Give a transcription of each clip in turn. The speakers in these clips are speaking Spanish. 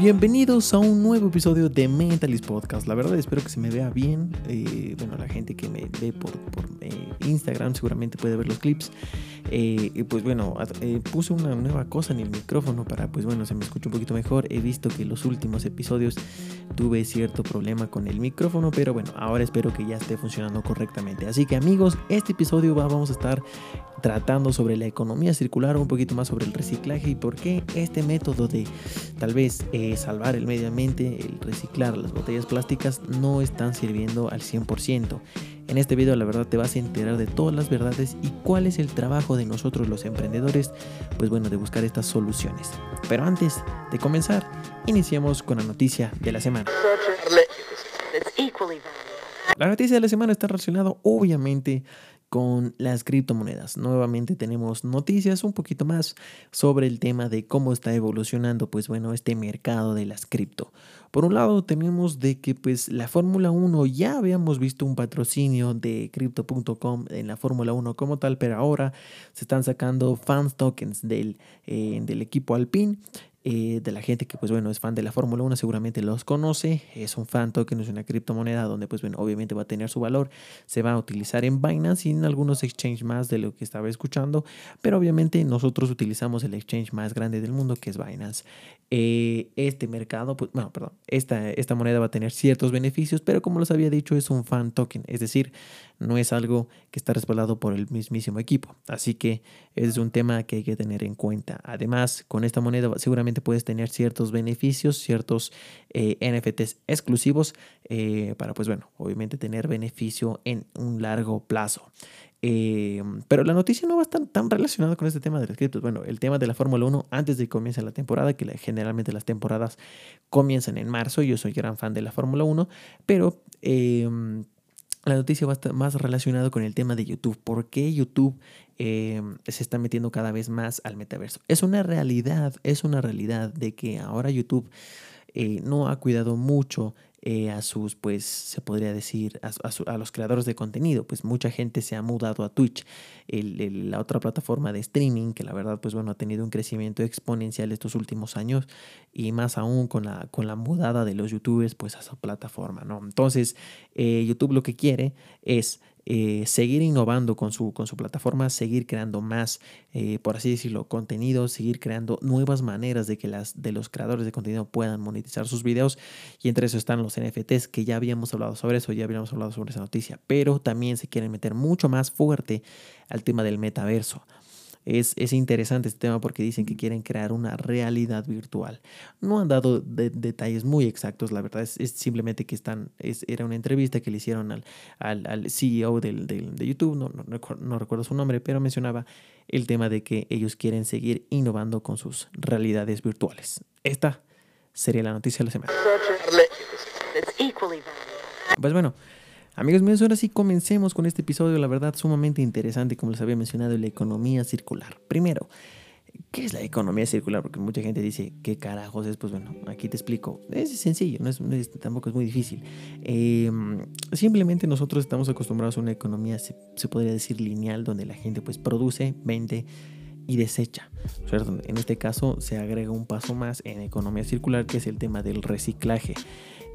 Bienvenidos a un nuevo episodio de Mentalist Podcast. La verdad espero que se me vea bien. Eh, bueno, la gente que me ve por, eh, Instagram seguramente puede ver los clips. Eh, y pues bueno, puse una nueva cosa en el micrófono para pues bueno, se me escuche un poquito mejor. He visto que los últimos episodios tuve cierto problema con el micrófono, pero bueno, ahora espero que ya esté funcionando correctamente. Así que amigos, este episodio vamos a estar tratando sobre la economía circular, un poquito más sobre el reciclaje y por qué este método de tal vez eh, salvar el medio ambiente, el reciclar las botellas plásticas, no están sirviendo al 100%. En este video la verdad te vas a enterar de todas las verdades y cuál es el trabajo de nosotros los emprendedores, pues bueno, de buscar estas soluciones. Pero antes de comenzar, iniciamos con la noticia de la semana. La noticia de la semana está relacionada obviamente con las criptomonedas. Nuevamente tenemos noticias un poquito más sobre el tema de cómo está evolucionando pues bueno este mercado de las cripto. Por un lado tenemos de que pues la Fórmula 1 ya habíamos visto un patrocinio de crypto.com en la Fórmula 1 como tal, pero ahora se están sacando fans tokens del, eh, del equipo Alpine eh, de la gente que pues bueno es fan de la Fórmula 1 seguramente los conoce, es un fan token, es una criptomoneda donde pues bueno obviamente va a tener su valor, se va a utilizar en Binance y en algunos exchanges más de lo que estaba escuchando, pero obviamente nosotros utilizamos el exchange más grande del mundo que es Binance. Eh, este mercado, pues bueno, perdón, esta, esta moneda va a tener ciertos beneficios, pero como les había dicho es un fan token, es decir, no es algo que está respaldado por el mismísimo equipo, así que es un tema que hay que tener en cuenta. Además, con esta moneda seguramente puedes tener ciertos beneficios, ciertos eh, NFTs exclusivos eh, para, pues bueno, obviamente tener beneficio en un largo plazo. Eh, pero la noticia no va a estar tan relacionada con este tema de las criptos. Bueno, el tema de la Fórmula 1 antes de que comience la temporada, que generalmente las temporadas comienzan en marzo. Yo soy gran fan de la Fórmula 1, pero la noticia va a estar más relacionada con el tema de YouTube. ¿Por qué YouTube eh, se está metiendo cada vez más al metaverso. Es una realidad, es una realidad de que ahora YouTube eh, no ha cuidado mucho eh, a sus, pues se podría decir, a, los creadores de contenido. Pues mucha gente se ha mudado a Twitch, la otra plataforma de streaming, que la verdad, pues bueno, ha tenido un crecimiento exponencial estos últimos años y más aún con la, con la mudada de los youtubers, pues a esa plataforma, ¿no? Entonces, YouTube lo que quiere es eh, seguir innovando con su, con su plataforma, seguir creando más, eh, por así decirlo, contenido, seguir creando nuevas maneras de que las, de los creadores de contenido puedan monetizar sus videos. Y entre eso están los NFTs, que ya habíamos hablado sobre eso, ya habíamos hablado sobre esa noticia, pero también se quieren meter mucho más fuerte al tema del metaverso. Es, interesante este tema porque dicen que quieren crear una realidad virtual. No han dado detalles muy exactos, la verdad es, simplemente que están, era una entrevista que le hicieron al, al, CEO del, de YouTube, no, no, recuerdo su nombre, pero mencionaba el tema de que ellos quieren seguir innovando con sus realidades virtuales. Esta sería la noticia de la semana. Pues bueno, Amigos míos, ahora sí comencemos con este episodio, la verdad sumamente interesante, como les había mencionado, la economía circular. Primero, ¿qué es la economía circular? Porque mucha gente dice, ¿qué carajos es? Pues bueno, aquí te explico. Es sencillo, no es, tampoco es muy difícil. Em, simplemente nosotros estamos acostumbrados a una economía, se, podría decir, lineal, donde la gente pues produce, vende y desecha. En este caso se agrega un paso más en economía circular, que es el tema del reciclaje.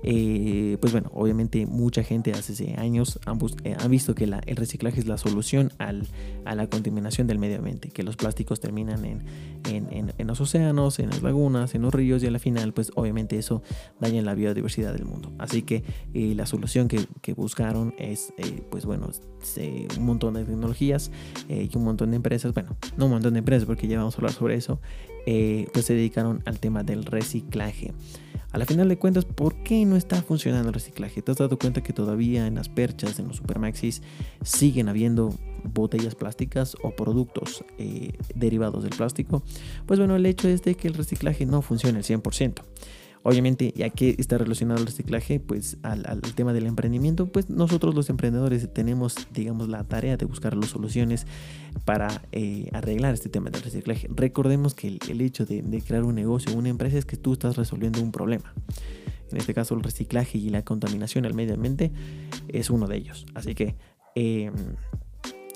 Eh, pues bueno, obviamente mucha gente hace años han, eh, visto que el reciclaje es la solución al, a la contaminación del medio ambiente, que los plásticos terminan en, en, los océanos, en las lagunas, en los ríos y al final pues obviamente eso daña la biodiversidad del mundo. Así que eh, la solución que, buscaron es pues bueno, un montón de tecnologías y un montón de empresas, bueno, no un montón de empresas porque ya vamos a hablar sobre eso, pues se dedicaron al tema del reciclaje. A la final de cuentas, ¿por qué no está funcionando el reciclaje? ¿Te has dado cuenta que todavía en las perchas, en los supermaxis, siguen habiendo botellas plásticas o productos eh, derivados del plástico? Pues bueno, el hecho es de que el reciclaje no funciona al 100%. Obviamente, ya que está relacionado al reciclaje, pues al, tema del emprendimiento, pues nosotros los emprendedores tenemos, digamos, la tarea de buscar las soluciones para eh, arreglar este tema del reciclaje. Recordemos que el, hecho de, crear un negocio, una empresa, es que tú estás resolviendo un problema. En este caso, el reciclaje y la contaminación al medio ambiente es uno de ellos. Así que... Em,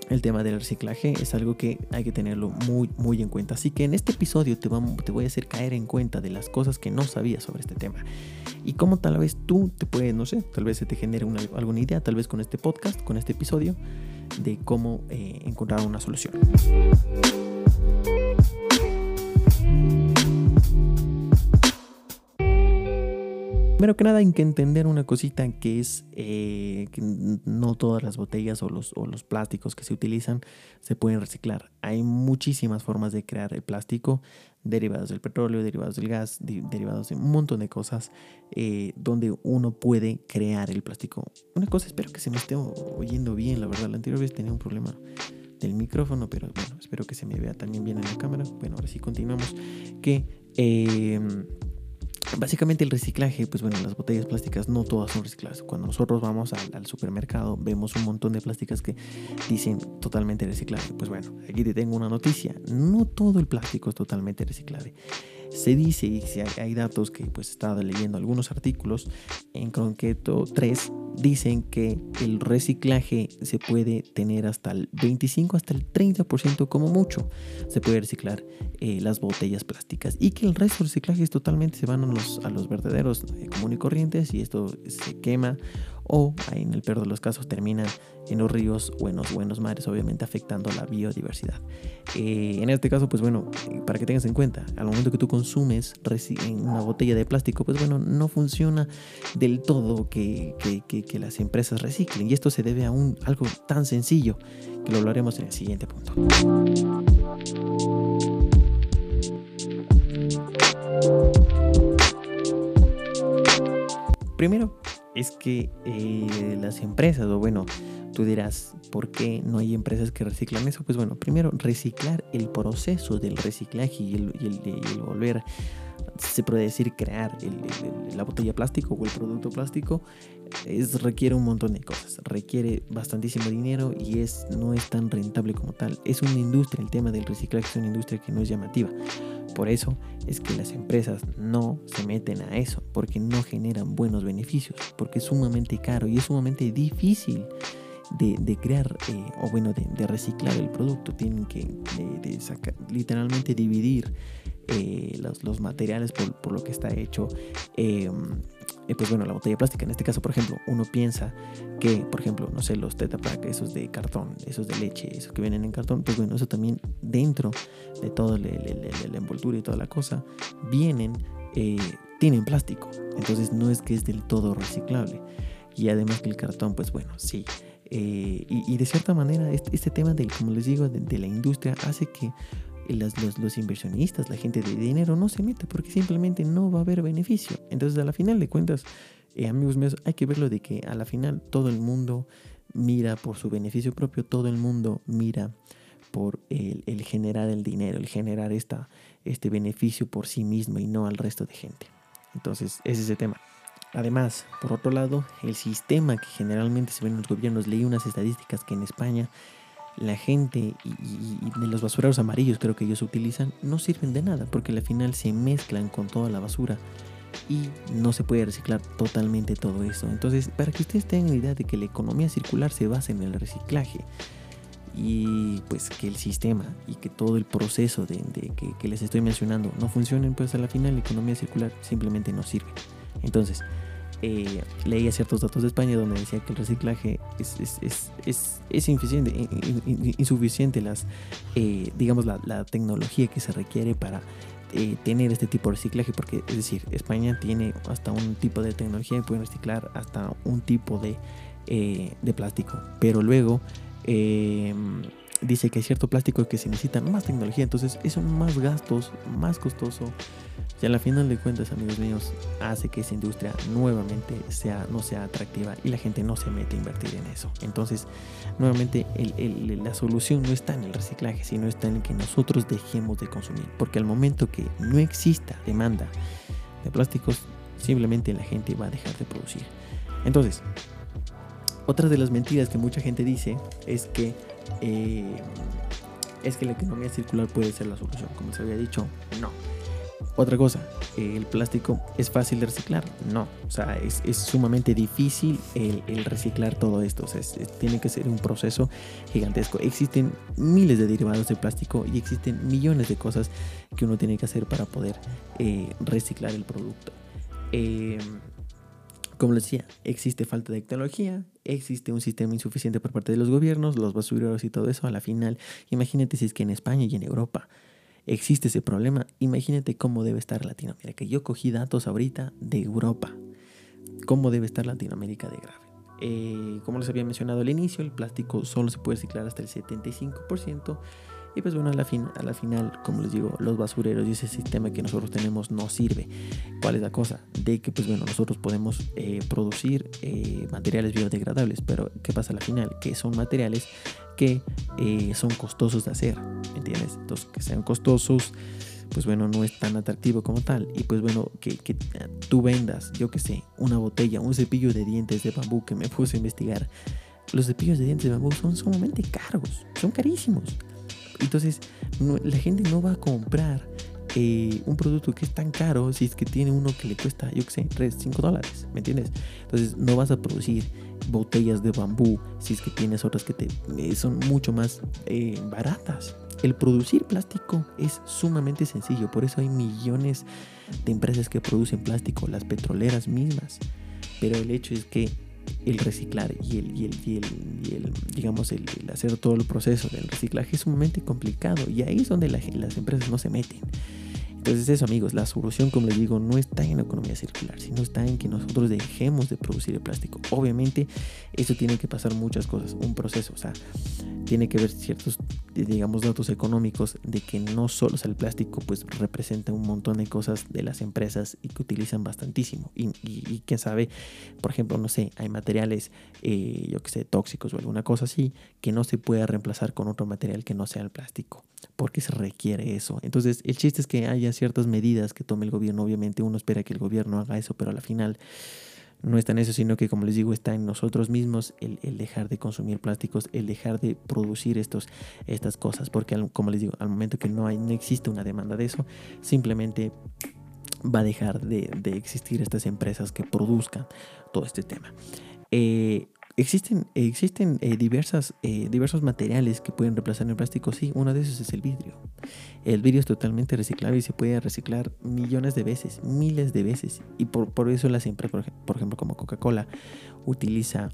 el tema del reciclaje es algo que hay que tenerlo muy muy en cuenta. Así que en este episodio te, te voy a hacer caer en cuenta de las cosas que no sabías sobre este tema. Y cómo tal vez tú te puedes, no sé, tal vez se te genere alguna idea, tal vez con este podcast, con este episodio, de cómo eh, encontrar una solución. Primero que nada hay que entender una cosita que es eh, que no todas las botellas o los, o los plásticos que se utilizan se pueden reciclar. Hay muchísimas formas de crear el plástico, derivados del petróleo, derivados del gas, derivados de un montón de cosas eh, donde uno puede crear el plástico. Una cosa, espero que se me esté oyendo bien, la verdad. La anterior vez tenía un problema del micrófono, pero bueno, espero que se me vea también bien en la cámara. Bueno, ahora sí continuamos. Que... Eh, Básicamente el reciclaje, pues bueno, las botellas plásticas no todas son recicladas. Cuando nosotros vamos al, supermercado vemos un montón de plásticas que dicen totalmente reciclable. Pues bueno, aquí te tengo una noticia. No todo el plástico es totalmente reciclable. Se dice, y hay datos que pues he estado leyendo algunos artículos, en concreto tres, dicen que el reciclaje se puede tener hasta el 25 hasta el 30% como mucho. Se puede reciclar eh, las botellas plásticas y que el resto del reciclaje totalmente se van a los, a los vertederos eh, y corrientes y esto se quema o en el peor de los casos terminan en los ríos o en los buenos mares, obviamente afectando la biodiversidad. Eh, en este caso, pues bueno, para que tengas en cuenta, al momento que tú consumes una botella de plástico, pues bueno, no funciona del todo que, que, las empresas reciclen. Y esto se debe a un, algo tan sencillo que lo hablaremos en el siguiente punto. Primero, es que eh, las empresas, o bueno, tú dirás, ¿por qué no hay empresas que reciclan eso? Pues bueno, primero, reciclar el proceso del reciclaje y el, y volver, se puede decir, crear la botella plástico o el producto plástico, es, requiere un montón de cosas, requiere bastantísimo dinero y es, no es tan rentable como tal. Es una industria, el tema del reciclaje es una industria que no es llamativa. Por eso es que las empresas no se meten a eso, porque no generan buenos beneficios, porque es sumamente caro y es sumamente difícil de, crear eh, o bueno, de, reciclar el producto. Tienen que literalmente dividir eh, los, materiales por, lo que está hecho. Em, pues bueno, la botella plástica, en este caso, por ejemplo, uno piensa que, por ejemplo, no sé, los Tetra esos de cartón, esos de leche, esos que vienen en cartón, pues bueno, eso también dentro de toda la envoltura y toda la cosa, vienen, eh, tienen plástico. Entonces no es que es del todo reciclable. Y además que el cartón, pues bueno, sí. Eh, y, de cierta manera, este, este, tema, de, como les digo, de la industria hace que los, inversionistas, la gente de dinero no se mete porque simplemente no va a haber beneficio. Entonces, a la final de cuentas, eh, amigos míos, hay que verlo de que a la final todo el mundo mira por su beneficio propio, todo el mundo mira por el, el generar el dinero, el generar esta, este beneficio por sí mismo y no al resto de gente. Entonces, ese es el tema. Además, por otro lado, el sistema que generalmente se ve en los gobiernos, leí unas estadísticas que en España la gente y, de los basureros amarillos creo que ellos utilizan no sirven de nada porque al final se mezclan con toda la basura y no se puede reciclar totalmente todo eso. Entonces, para que ustedes tengan la idea de que la economía circular se basa en el reciclaje y pues que el sistema y que todo el proceso de, que, les estoy mencionando no funcionen, pues a la final la economía circular simplemente no sirve. Entonces, eh, leía ciertos datos de España donde decía que el reciclaje es, insuficiente, las, eh, digamos, la, tecnología que se requiere para eh, tener este tipo de reciclaje, porque es decir, España tiene hasta un tipo de tecnología y puede reciclar hasta un tipo de, de plástico, pero luego dice que hay cierto plástico que se necesita más tecnología, entonces eso más gastos, más costoso y a la final de cuentas, amigos míos, hace que esa industria nuevamente sea, no sea atractiva y la gente no se mete a invertir en eso. Entonces, nuevamente, la solución no está en el reciclaje, sino está en que nosotros dejemos de consumir. Porque al momento que no exista demanda de plásticos, simplemente la gente va a dejar de producir. Entonces, otra de las mentiras que mucha gente dice es que eh, es que la economía circular puede ser la solución. Como se había dicho, no. Otra cosa, el plástico es fácil de reciclar. No, o sea, es, sumamente difícil el, reciclar todo esto. O sea, tiene que ser un proceso gigantesco. Existen miles de derivados de plástico y existen millones de cosas que uno tiene que hacer para poder eh, reciclar el producto. Eh, como les decía, existe falta de tecnología, existe un sistema insuficiente por parte de los gobiernos, los basureros y todo eso. A la final, imagínate si es que en España y en Europa existe ese problema, imagínate cómo debe estar Latinoamérica. Yo cogí datos ahorita de Europa, cómo debe estar Latinoamérica de grave. Eh, como les había mencionado al inicio, el plástico solo se puede reciclar hasta el 75%. Y pues bueno, a la, fin, a la final, como les digo, los basureros y ese sistema que nosotros tenemos no sirve. ¿Cuál es la cosa? De que pues bueno, nosotros podemos eh, producir eh, materiales biodegradables, pero ¿qué pasa a la final? Que son materiales que eh, son costosos de hacer, ¿entiendes? Entonces, que sean costosos, pues bueno, no es tan atractivo como tal. Y pues bueno, que, que tú vendas, yo que sé, una botella, un cepillo de dientes de bambú que me puse a investigar. Los cepillos de dientes de bambú son sumamente caros, son carísimos. Entonces, la gente no va a comprar eh, un producto que es tan caro si es que tiene uno que le cuesta, yo que sé, 3, 5 dólares, ¿me entiendes? Entonces, no vas a producir botellas de bambú si es que tienes otras que te, eh, son mucho más eh, baratas. El producir plástico es sumamente sencillo, por eso hay millones de empresas que producen plástico, las petroleras mismas. Pero el hecho es que el reciclar y el, y el, y el, digamos, el, hacer todo el proceso del reciclaje es sumamente complicado y ahí es donde las empresas no se meten. Entonces eso amigos, la solución como les digo no está en la economía circular, sino está en que nosotros dejemos de producir el plástico. Obviamente eso tiene que pasar muchas cosas, un proceso, o sea, tiene que ver ciertos, digamos, datos económicos de que no solo el plástico pues representa un montón de cosas de las empresas y que utilizan bastantísimo. Y, y, quién sabe, por ejemplo, no sé, hay materiales, eh, yo que sé, tóxicos o alguna cosa así, que no se puede reemplazar con otro material que no sea el plástico, porque se requiere eso. Entonces, el chiste es que haya ciertas medidas que tome el gobierno. Obviamente uno espera que el gobierno haga eso, pero a la final no está en eso, sino que como les digo, está en nosotros mismos el, dejar de consumir plásticos, el dejar de producir estos, estas cosas, porque como les digo, al momento que no, hay, no existe una demanda de eso, simplemente va a dejar de, de existir estas empresas que produzcan todo este tema. Eh, Existen, existen eh, diversas, eh, diversos materiales que pueden reemplazar el plástico. Sí, uno de esos es el vidrio. El vidrio es totalmente reciclable y se puede reciclar millones de veces, miles de veces. Y por, por eso la siempre, por, ejemplo, como Coca-Cola, utiliza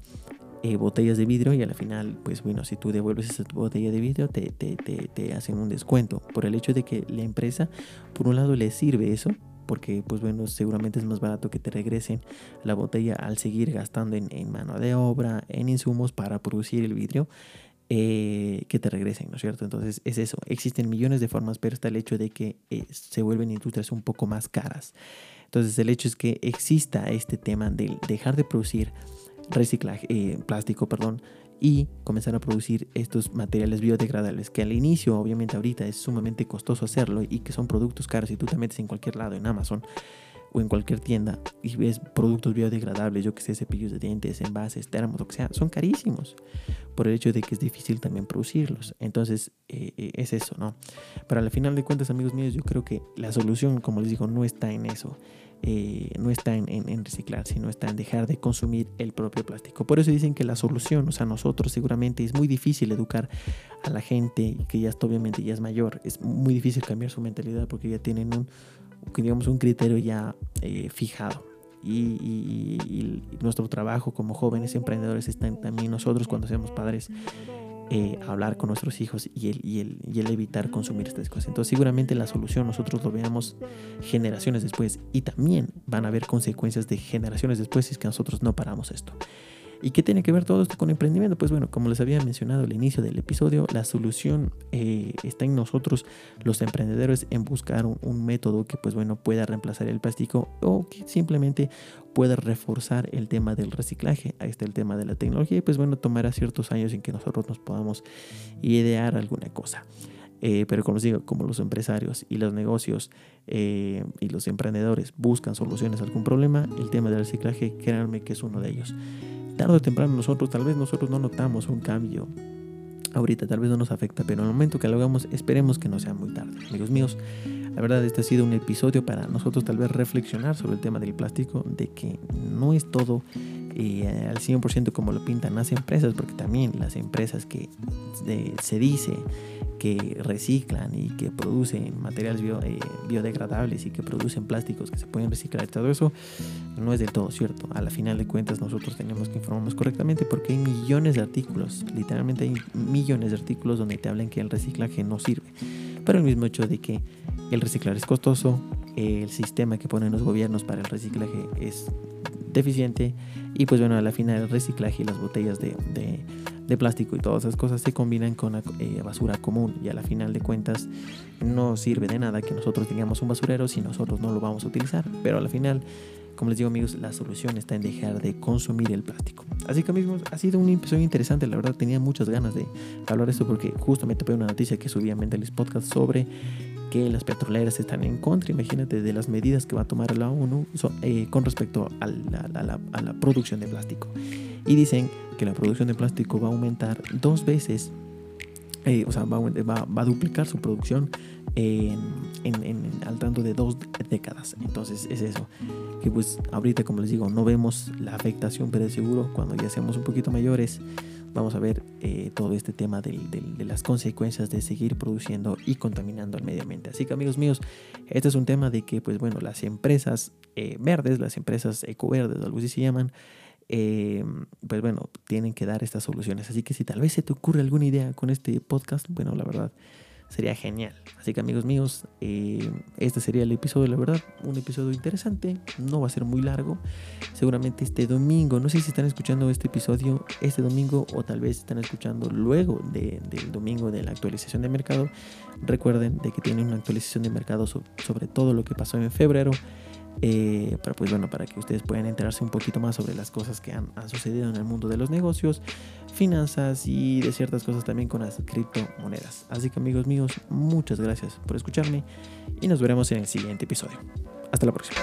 eh, botellas de vidrio y al final, pues bueno, si tú devuelves esa botella de vidrio, te, te, te, te hacen un descuento. Por el hecho de que la empresa, por un lado, le sirve eso porque pues bueno, seguramente es más barato que te regresen la botella al seguir gastando en, mano de obra, en insumos para producir el vidrio. Eh, que te regresen, ¿no es cierto? Entonces es eso, existen millones de formas, pero está el hecho de que eh, se vuelven industrias un poco más caras. Entonces el hecho es que exista este tema de dejar de producir reciclaje, eh, plástico, perdón, y comenzar a producir estos materiales biodegradables que al inicio obviamente ahorita es sumamente costoso hacerlo y que son productos caros y tú te metes en cualquier lado en Amazon o en cualquier tienda y ves productos biodegradables, yo que sé, cepillos de dientes, envases, termos, lo que sea, son carísimos por el hecho de que es difícil también producirlos. Entonces, eh, eh, es eso, ¿no? Pero al final de cuentas, amigos míos, yo creo que la solución, como les digo, no está en eso. Eh, no está en, reciclar, sino está en dejar de consumir el propio plástico. Por eso dicen que la solución, o sea, nosotros seguramente es muy difícil educar a la gente que ya está, obviamente ya es mayor, es muy difícil cambiar su mentalidad porque ya tienen un, digamos, un criterio ya eh, fijado. Y, nuestro trabajo como jóvenes emprendedores está también nosotros cuando seamos padres eh, hablar con nuestros hijos y el, y, el, y el evitar consumir estas cosas. Entonces seguramente la solución nosotros lo veamos generaciones después y también van a haber consecuencias de generaciones después si es que nosotros no paramos esto. ¿Y qué tiene que ver todo esto con emprendimiento? Pues bueno, como les había mencionado al inicio del episodio, la solución eh, está en nosotros, los emprendedores, en buscar un, método que pues bueno pueda reemplazar el plástico o que simplemente pueda reforzar el tema del reciclaje. Ahí está el tema de la tecnología y pues bueno, tomará ciertos años en que nosotros nos podamos idear alguna cosa. Eh, pero como digo, como los empresarios y los negocios eh, y los emprendedores buscan soluciones a algún problema, el tema del reciclaje, créanme que es uno de ellos. Tarde o temprano nosotros, tal vez nosotros no notamos un cambio ahorita, tal vez no nos afecta, pero en el momento que lo hagamos, esperemos que no sea muy tarde. Amigos míos, la verdad, este ha sido un episodio para nosotros tal vez reflexionar sobre el tema del plástico, de que no es todo eh, al 100% como lo pintan las empresas, porque también las empresas que se dice que reciclan y que producen materiales eh, biodegradables y que producen plásticos que se pueden reciclar y todo eso, no es del todo cierto. A la final de cuentas nosotros tenemos que informarnos correctamente porque hay millones de artículos, literalmente hay millones de artículos donde te hablan que el reciclaje no sirve. Pero el mismo hecho de que el reciclar es costoso, el sistema que ponen los gobiernos para el reciclaje es deficiente y pues bueno, a la final el reciclaje y las botellas de, de, plástico y todas esas cosas se combinan con la eh, basura común y a la final de cuentas no sirve de nada que nosotros tengamos un basurero si nosotros no lo vamos a utilizar, pero a la final como les digo amigos, la solución está en dejar de consumir el plástico. Así que amigos, ha sido un episodio interesante, la verdad tenía muchas ganas de hablar de esto porque justamente fue una noticia que subí a Mentalist Podcast sobre que las petroleras están en contra, imagínate, de las medidas que va a tomar la ONU eh, con respecto a la, producción de plástico. Y dicen que la producción de plástico va a aumentar dos veces, eh, o sea, va, a duplicar su producción en, al tanto de dos décadas. Entonces es eso, que pues ahorita como les digo, no vemos la afectación, pero seguro cuando ya seamos un poquito mayores, vamos a ver eh, todo este tema de, las consecuencias de seguir produciendo y contaminando el medio ambiente. Así que amigos míos, este es un tema de que, pues bueno, las empresas eh, verdes, las empresas ecoverdes, algo así se llaman, eh, pues bueno, tienen que dar estas soluciones. Así que si tal vez se te ocurre alguna idea con este podcast, bueno, la verdad, sería genial. Así que amigos míos, eh, este sería el episodio, la verdad, un episodio interesante, no va a ser muy largo. Seguramente este domingo, no sé si están escuchando este episodio este domingo o tal vez están escuchando luego del domingo de la actualización de mercado. Recuerden de que tienen una actualización de mercado sobre todo lo que pasó en febrero. Eh, pero pues bueno, para que ustedes puedan enterarse un poquito más sobre las cosas que han, sucedido en el mundo de los negocios, finanzas y de ciertas cosas también con las criptomonedas. Así que amigos míos, muchas gracias por escucharme y nos veremos en el siguiente episodio. Hasta la próxima.